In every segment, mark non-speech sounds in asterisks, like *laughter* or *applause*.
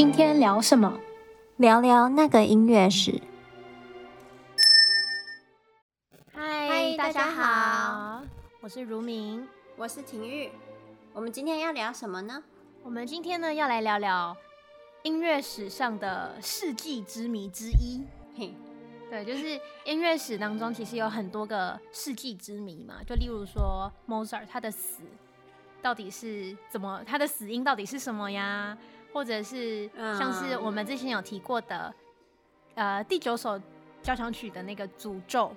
今天聊什么？聊聊那个音乐史。嗨，大家好，我是如明，我是婷玉。我们今天要聊什么呢？我们今天呢要来聊聊音乐史上的世纪之谜之一。嘿，对，就是音乐史当中其实有很多个世纪之谜嘛，就例如说 Mozart 他的死到底是怎么，他的死因到底是什么呀？或者是像是我们之前有提过的，呃，第九首交响曲的那个诅咒。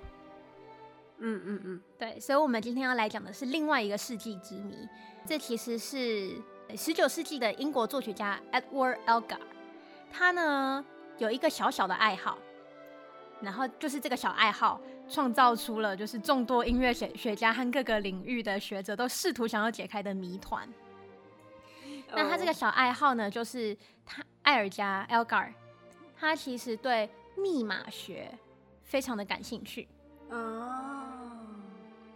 嗯嗯嗯，对，所以我们今天要来讲的是另外一个世纪之谜。这其实是十九世纪的英国作曲家 Edward Elgar，他呢有一个小小的爱好，然后就是这个小爱好创造出了就是众多音乐学学家和各个领域的学者都试图想要解开的谜团。那他这个小爱好呢，就是他艾尔加 Elgar，他其实对密码学非常的感兴趣。哦，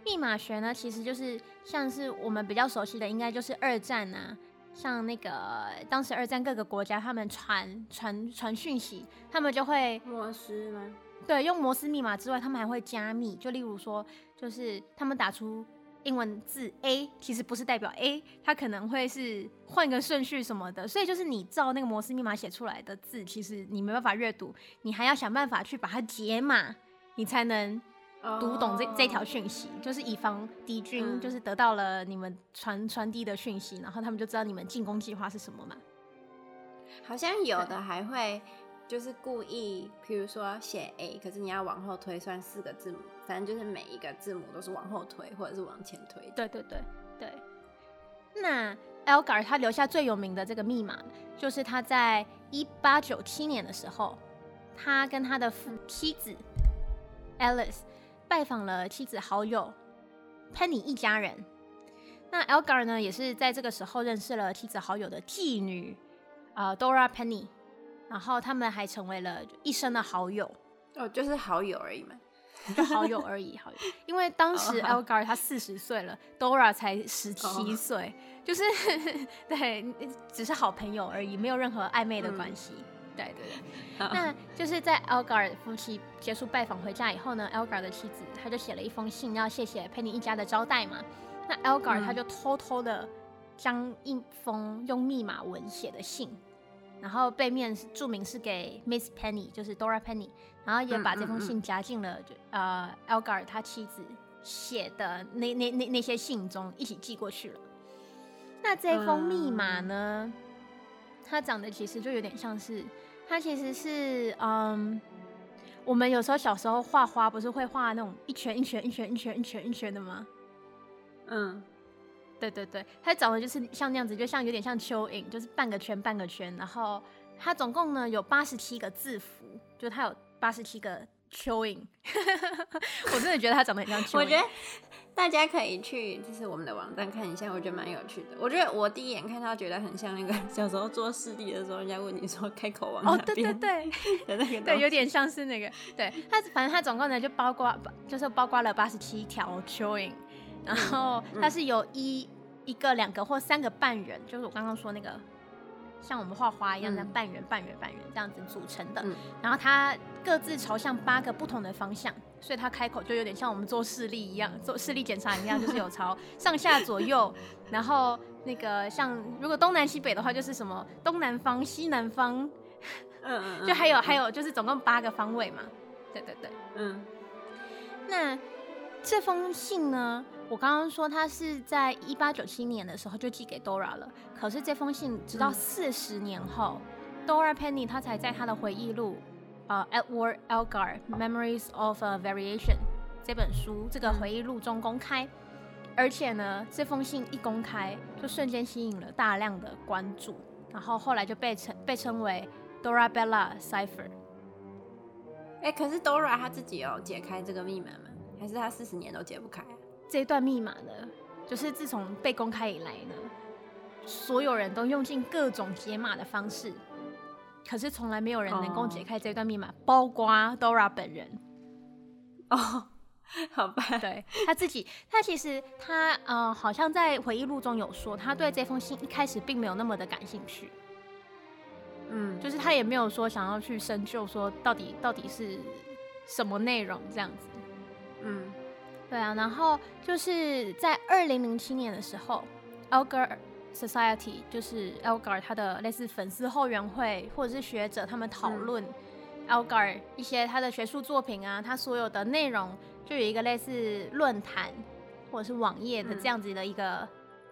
密码学呢，其实就是像是我们比较熟悉的，应该就是二战啊，像那个当时二战各个国家他们传传传讯息，他们就会摩斯吗？对，用摩斯密码之外，他们还会加密，就例如说，就是他们打出。英文字 A 其实不是代表 A，它可能会是换个顺序什么的，所以就是你照那个摩斯密码写出来的字，其实你没办法阅读，你还要想办法去把它解码，你才能读懂这、oh. 这条讯息，就是以防敌军就是得到了你们传传递的讯息，然后他们就知道你们进攻计划是什么嘛。好像有的还会。就是故意，比如说写 A，可是你要往后推算四个字母，反正就是每一个字母都是往后推或者是往前推。对对对对。那 Elgar 他留下最有名的这个密码，就是他在一八九七年的时候，他跟他的父妻子 Alice 拜访了妻子好友 Penny 一家人。那 Elgar 呢，也是在这个时候认识了妻子好友的妓女啊、呃、Dora Penny。然后他们还成为了一生的好友哦，就是好友而已嘛，就 *laughs* 好友而已，好友。*laughs* 因为当时 Elgar 他四十岁了，Dora 才十七岁，就是 *laughs* 对，只是好朋友而已，没有任何暧昧的关系。嗯、对对对，那就是在 Elgar 夫妻结束拜访回家以后呢，Elgar 的妻子他就写了一封信，要谢谢 Penny 一家的招待嘛。那 Elgar 他就偷偷的将一封用密码文写的信。然后背面注明是给 Miss Penny，就是 Dora Penny，然后也把这封信夹进了就呃 Elgar 他妻子写的那那那那些信中，一起寄过去了。那这封密码呢，它长得其实就有点像是，它其实是嗯，我们有时候小时候画花不是会画那种一圈一圈一圈一圈一圈一圈的吗？嗯。对对对，它长得就是像那样子，就像有点像蚯蚓，就是半个圈半个圈。然后它总共呢有八十七个字符，就它有八十七个蚯蚓。*laughs* 我真的觉得它长得很像蚯蚓。我觉得大家可以去就是我们的网站看一下，我觉得蛮有趣的。我觉得我第一眼看到觉得很像那个小时候做视力的时候，人家问你说开口往哪边？哦，对对对，*laughs* 那个对，有点像是那个。对它，反正它总共呢就包括，就是包括了八十七条蚯蚓。然后它是由一一个、两个或三个半圆，就是我刚刚说那个，像我们画花一样的半圆、半圆、半圆这样子组成的。然后它各自朝向八个不同的方向，所以它开口就有点像我们做视力一样，做视力检查一样，就是有朝 *laughs* 上下左右。然后那个像如果东南西北的话，就是什么东南方、西南方。嗯就还有还有就是总共八个方位嘛。对对对。嗯。那这封信呢？我刚刚说他是在一八九七年的时候就寄给 Dora 了，可是这封信直到四十年后，嗯，Dora Penny 他才在他的回忆录，呃，Edward Elgar Memories of a Variation 这本书这个回忆录中公开，而且呢，这封信一公开就瞬间吸引了大量的关注，然后后来就被称被称为 Dorabella Cipher。哎，可是 Dora 他自己有解开这个密码吗？还是他四十年都解不开？这段密码呢，就是自从被公开以来呢，所有人都用尽各种解码的方式，可是从来没有人能够解开这段密码，oh. 包括 Dora 本人。哦、oh，*laughs* 好吧，对他自己，他其实他呃，好像在回忆录中有说，他对这封信一开始并没有那么的感兴趣。嗯就是他也没有说想要去深究说到底到底是什么内容这样子。嗯，对啊，然后就是在二零零七年的时候，Elgar Society 就是 Elgar 他的类似粉丝后援会或者是学者他们讨论 Elgar 一些他的学术作品啊，他所有的内容就有一个类似论坛或者是网页的这样子的一个、嗯、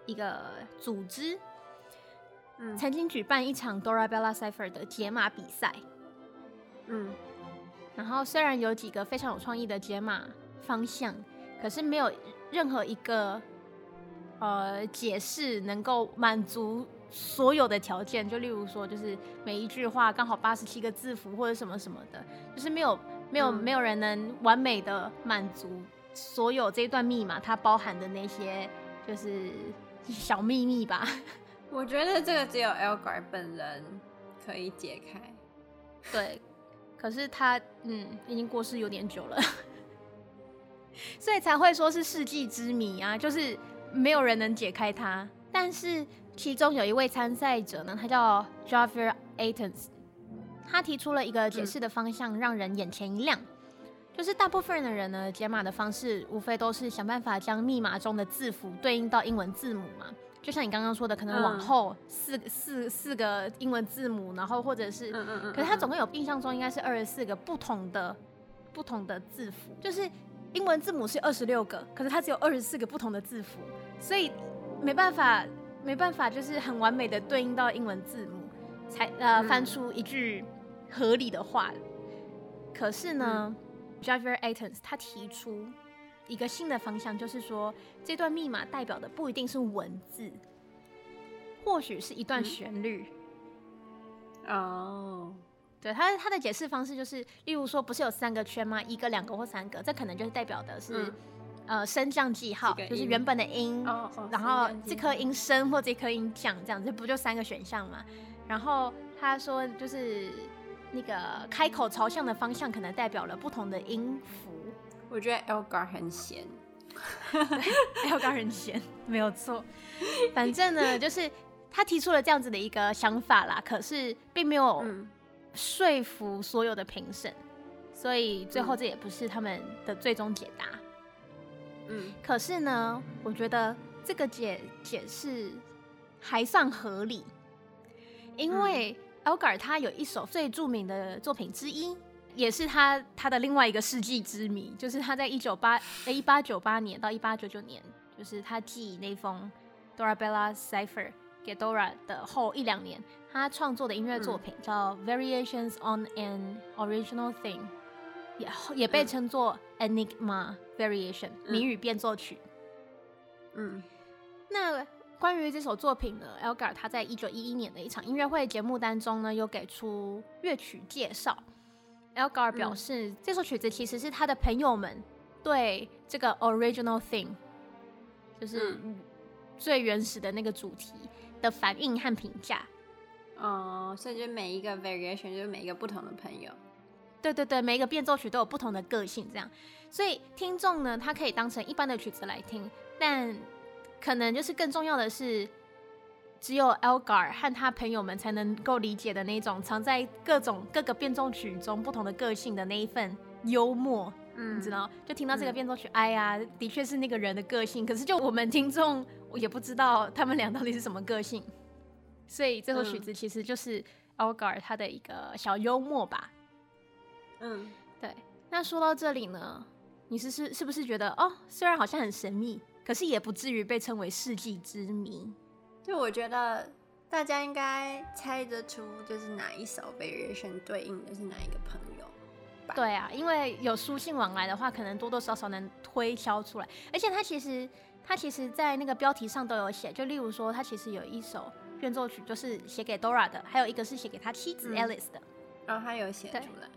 一个组织。嗯。曾经举办一场 Dorabella Cipher 的解码比赛，嗯，然后虽然有几个非常有创意的解码方向，可是没有任何一个呃解释能够满足所有的条件。就例如说，就是每一句话刚好八十七个字符或者什么什么的，就是没有没有、嗯、没有人能完美的满足所有这一段密码它包含的那些就是 *laughs* 小秘密吧。*laughs* 我觉得这个只有 Elgar 本人可以解开，对，可是他嗯已经过世有点久了，所以才会说是世纪之谜啊，就是没有人能解开它。但是其中有一位参赛者呢，他叫 Javier Aitons，他提出了一个解释的方向，让人眼前一亮，嗯、就是大部分的人呢解码的方式，无非都是想办法将密码中的字符对应到英文字母嘛。就像你刚刚说的，可能往后四、嗯、四四个英文字母，然后或者是，嗯嗯嗯，可是他总共有印象中应该是二十四个不同的不同的字符，就是英文字母是二十六个，可是它只有二十四个不同的字符，所以没办法没办法，就是很完美的对应到英文字母，才呃翻出一句合理的话。可是呢、嗯、Javier Aitons 他提出。一个新的方向，就是说，这段密码代表的不一定是文字，或许是一段旋律。哦、嗯，对，他他的解释方式就是，例如说，不是有三个圈吗？一个、两个或三个，这可能就是代表的是，嗯、呃，升降记号，就是原本的音，哦哦、然后这颗音升或这颗音降，这样子不就三个选项吗？然后他说，就是那个开口朝向的方向，可能代表了不同的音符。我觉得 Elgar 很闲，*laughs* Elgar 很闲，没有错。反正呢，就是他提出了这样子的一个想法啦，可是并没有说服所有的评审，所以最后这也不是他们的最终解答。嗯，可是呢，我觉得这个解解释还算合理，因为 Elgar 他有一首最著名的作品之一。也是他他的另外一个世纪之谜，就是他在一九八呃一八九八年到一八九九年，就是他寄那封 Dorabella Cipher 给 Dora 的后一两年，他创作的音乐作品叫 Variations on an Original Theme，也也被称作 Enigma Variation 谜语变奏曲。嗯，那关于这首作品呢，Elgar 他在一九一一年的一场音乐会节目当中呢，有给出乐曲介绍。Elgar 表示，嗯、这首曲子其实是他的朋友们对这个 original theme，就是最原始的那个主题的反应和评价。哦，所以就每一个 variation 就是每一个不同的朋友。对对对，每一个变奏曲都有不同的个性，这样。所以听众呢，他可以当成一般的曲子来听，但可能就是更重要的是。只有 Elgar 和他朋友们才能够理解的那种藏在各种各个变奏曲中不同的个性的那一份幽默，嗯，你知道？就听到这个变奏曲，嗯、哎呀，的确是那个人的个性。可是就我们听众，我也不知道他们俩到底是什么个性。所以这首曲子其实就是 Elgar 他的一个小幽默吧。嗯，对。那说到这里呢，你是是是不是觉得哦，虽然好像很神秘，可是也不至于被称为世纪之谜？就我觉得大家应该猜得出，就是哪一首 variation 对应的是哪一个朋友吧？对啊，因为有书信往来的话，可能多多少少能推敲出来。而且他其实他其实在那个标题上都有写，就例如说他其实有一首变奏曲，就是写给 Dora 的，还有一个是写给他妻子 Alice 的。然后、嗯哦、他有写出来，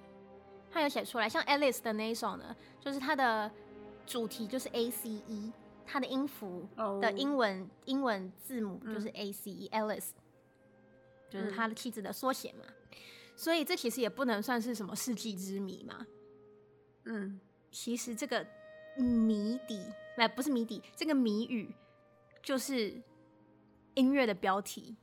他有写出来。像 Alice 的那一首呢，就是他的主题就是 A C E。它的音符的英文、oh. 英文字母就是 A C E，Alice，、嗯、就是他的妻子的缩写嘛，所以这其实也不能算是什么世纪之谜嘛。嗯，其实这个谜底，哎，不是谜底，这个谜语就是音乐的标题。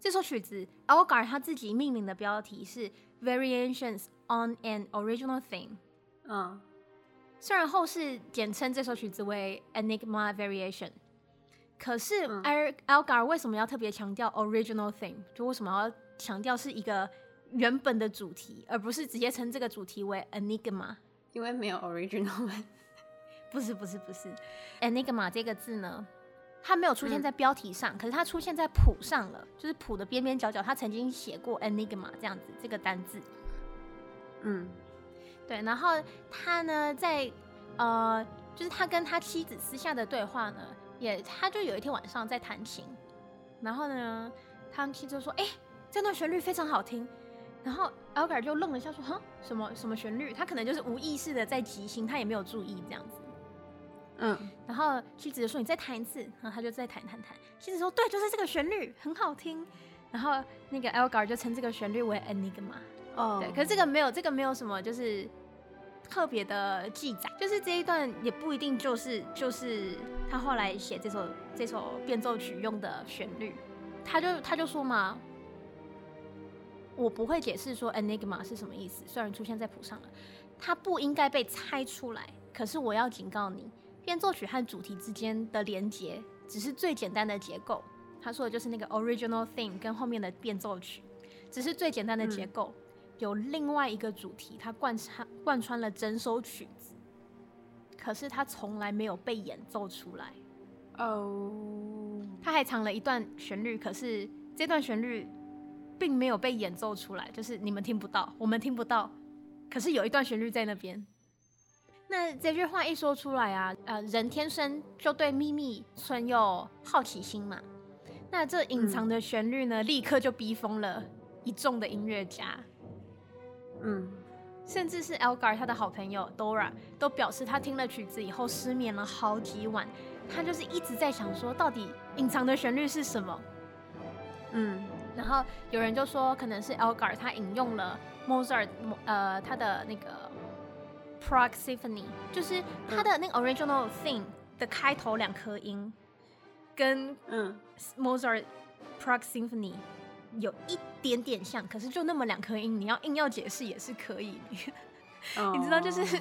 这首曲子 Elgar 他自己命名的标题是 Variations on an Original Theme。嗯，虽然后世简称这首曲子为 Enigma Variation，可是 Elgar 为什么要特别强调 Original Theme？就为什么要强调是一个原本的主题，而不是直接称这个主题为 Enigma？因为没有 Original。不是不是不是，Enigma 这个字呢，它没有出现在标题上，嗯、可是它出现在谱上了，就是谱的边边角角，他曾经写过 Enigma 这样子这个单字。嗯，对，然后他呢，在呃，就是他跟他妻子私下的对话呢，也他就有一天晚上在弹琴，然后呢，他妻子就说：“哎、欸，这段旋律非常好听。”然后 Elgar 就愣了一下，说：“哼，什么什么旋律？”他可能就是无意识的在即兴，他也没有注意这样子。嗯，然后妻子就说：“你再弹一次。”然后他就再弹弹弹。妻子说：“对，就是这个旋律，很好听。”然后那个 Elgar 就称这个旋律为 Enigma。哦，对，可是这个没有，这个没有什么，就是特别的记载。就是这一段也不一定就是就是他后来写这首这首变奏曲用的旋律。他就他就说嘛，我不会解释说 Enigma 是什么意思，虽然出现在谱上了，它不应该被猜出来。可是我要警告你。变奏曲和主题之间的连接只是最简单的结构。他说的就是那个 original theme 跟后面的变奏曲，只是最简单的结构。嗯、有另外一个主题，它贯穿贯穿了整首曲子，可是它从来没有被演奏出来。哦，他还藏了一段旋律，可是这段旋律并没有被演奏出来，就是你们听不到，我们听不到，可是有一段旋律在那边。那这句话一说出来啊，呃，人天生就对秘密存有好奇心嘛。那这隐藏的旋律呢，嗯、立刻就逼疯了一众的音乐家。嗯，甚至是 Elgar 他的好朋友 Dora 都表示，他听了曲子以后失眠了好几晚。他就是一直在想说，到底隐藏的旋律是什么？嗯，然后有人就说，可能是 Elgar 他引用了 Mozart，呃，他的那个。Prague Symphony 就是它的那个 original thing 的开头两颗音，跟嗯 Mozart Prague Symphony 有一点点像，可是就那么两颗音，你要硬要解释也是可以。你知道，就是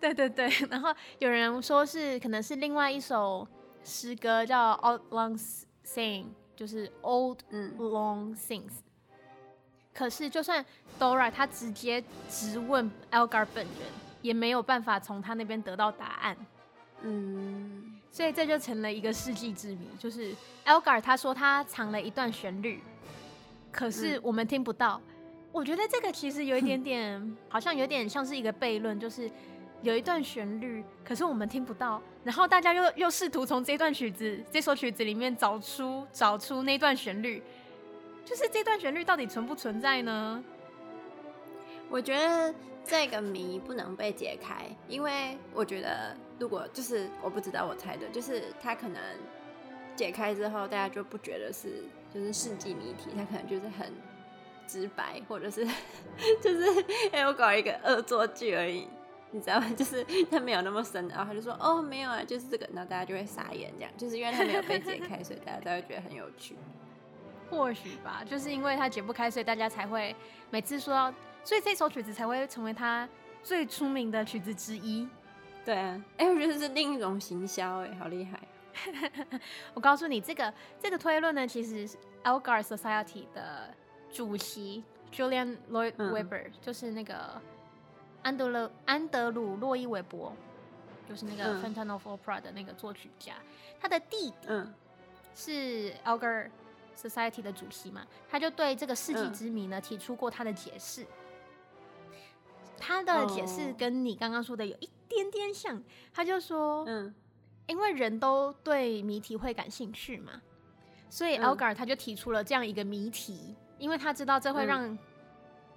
对对对。然后有人说是可能是另外一首诗歌叫 Old Long Sing，就是 Old Long Sings。可是就算 Dora 他直接直问 Elgar 本人。也没有办法从他那边得到答案，嗯，所以这就成了一个世纪之谜。就是 Elgar 他说他藏了一段旋律，可是我们听不到。嗯、我觉得这个其实有一点点，好像有点像是一个悖论，就是有一段旋律，可是我们听不到，然后大家又又试图从这段曲子、这首曲子里面找出找出那段旋律，就是这段旋律到底存不存在呢？我觉得。这个谜不能被解开，因为我觉得，如果就是我不知道，我猜的，就是他可能解开之后，大家就不觉得是就是世纪谜题，他可能就是很直白，或者是 *laughs* 就是哎，我搞一个恶作剧而已，你知道吗？*laughs* 就是他没有那么深，然后他就说哦没有啊，就是这个，然后大家就会傻眼，这样就是因为他没有被解开，所以大家都会觉得很有趣。或许吧，就是因为他解不开，所以大家才会每次说到。所以这首曲子才会成为他最出名的曲子之一。对啊，哎、欸，我觉得是另一种行销，哎，好厉害！*laughs* 我告诉你，这个这个推论呢，其实是 Elgar Society 的主席 Julian Lloyd Webber，、嗯、就是那个安德勒安德鲁洛伊韦伯，就是那个《Phantom of Opera》的那个作曲家，嗯、他的弟弟是 Elgar Society 的主席嘛，他就对这个世纪之谜呢、嗯、提出过他的解释。他的解释跟你刚刚说的有一点点像，他就说，嗯，因为人都对谜题会感兴趣嘛，所以 Elgar 他就提出了这样一个谜题，因为他知道这会让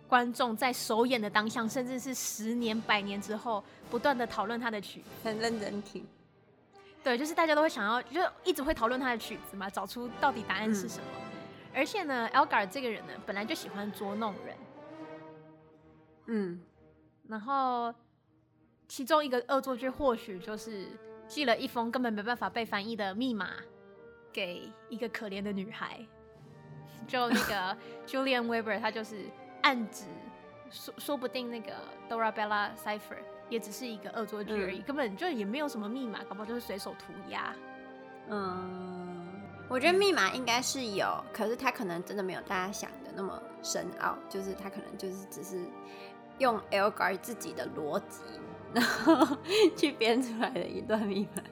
观众在首演的当下，甚至是十年、百年之后，不断的讨论他的曲，很认真听。对，就是大家都会想要，就一直会讨论他的曲子嘛，找出到底答案是什么。而且呢，Elgar 这个人呢，本来就喜欢捉弄人，嗯。然后，其中一个恶作剧或许就是寄了一封根本没办法被翻译的密码给一个可怜的女孩。就那个 *laughs* Julian Weber，他就是暗指说说不定那个 Dorabella Cipher 也只是一个恶作剧而已，嗯、根本就也没有什么密码，搞不好就是随手涂鸦。嗯，我觉得密码应该是有，可是他可能真的没有大家想的那么深奥，就是他可能就是只是用 Elgar 自己的逻辑，然后去编出来的一段密码。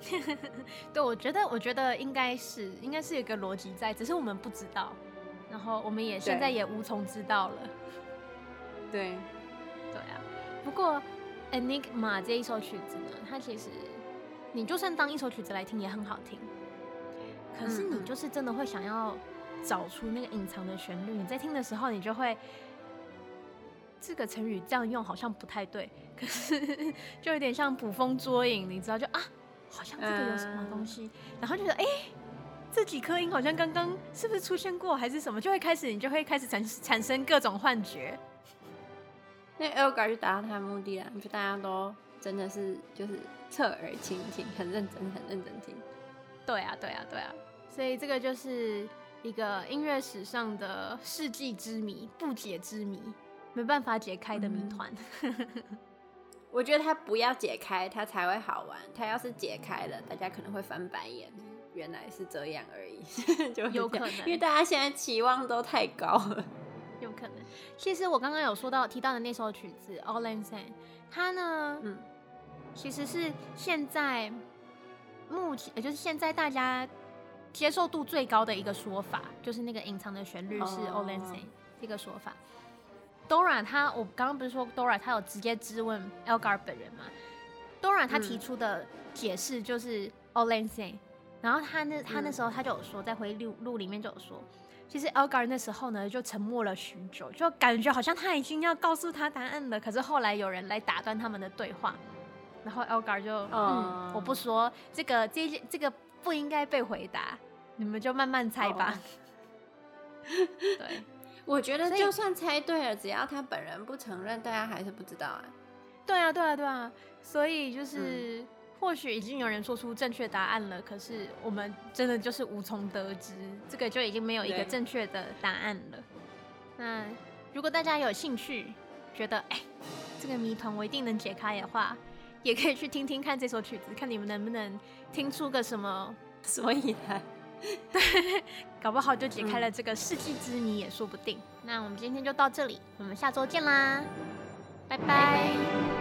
*laughs* 对，我觉得，我觉得应该是，应该是有一个逻辑在，只是我们不知道，然后我们也现在也无从知道了。对，对啊。不过《Enigma》这一首曲子呢，它其实你就算当一首曲子来听也很好听，可是你就是真的会想要找出那个隐藏的旋律。你在听的时候，你就会这个成语这样用好像不太对，*laughs* 可是就有点像捕风捉影，你知道就啊。好像这个有什么东西，嗯、然后就觉得哎、欸，这几颗音好像刚刚是不是出现过，还是什么？就会开始，你就会开始产产生各种幻觉。那 Elgar 就达到他的目的了，就大家都真的是就是侧耳倾听，很认真，很认真听。对啊，对啊，对啊。所以这个就是一个音乐史上的世纪之谜，不解之谜，没办法解开的谜团。嗯 *laughs* 我觉得它不要解开，它才会好玩。它要是解开了，大家可能会翻白眼。原来是这样而已，*laughs* 就有可能，因为大家现在期望都太高了。有可能。其实我刚刚有说到提到的那首曲子《Auld Lang Syne》，它呢，嗯，其实是现在目前，也就是现在大家接受度最高的一个说法，就是那个隐藏的旋律是《Auld Lang Syne》这个说法。Dora 他，我刚刚不是说 Dora 他有直接质问 Elgar 本人吗？Dora 他提出的解释就是 Syne，然后他那他那时候他就有说，在回忆录录里面就有说，其实 Elgar 那时候呢就沉默了许久，就感觉好像他已经要告诉他答案了，可是后来有人来打断他们的对话，然后 Elgar 就嗯，嗯，我不说这个这这个不应该被回答，你们就慢慢猜吧。Oh. *laughs* 对。我觉得就算猜对了，只要他本人不承认，大家还是不知道啊。对啊，对啊，对啊。所以就是，或许已经有人说出正确答案了，可是我们真的就是无从得知，这个就已经没有一个正确的答案了。那如果大家有兴趣，觉得哎，这个谜团我一定能解开的话，也可以去听听看这首曲子，看你们能不能听出个什么所以然。*laughs* 对，搞不好就解开了这个世纪之谜也说不定。嗯、那我们今天就到这里，我们下周见啦，拜拜。拜拜。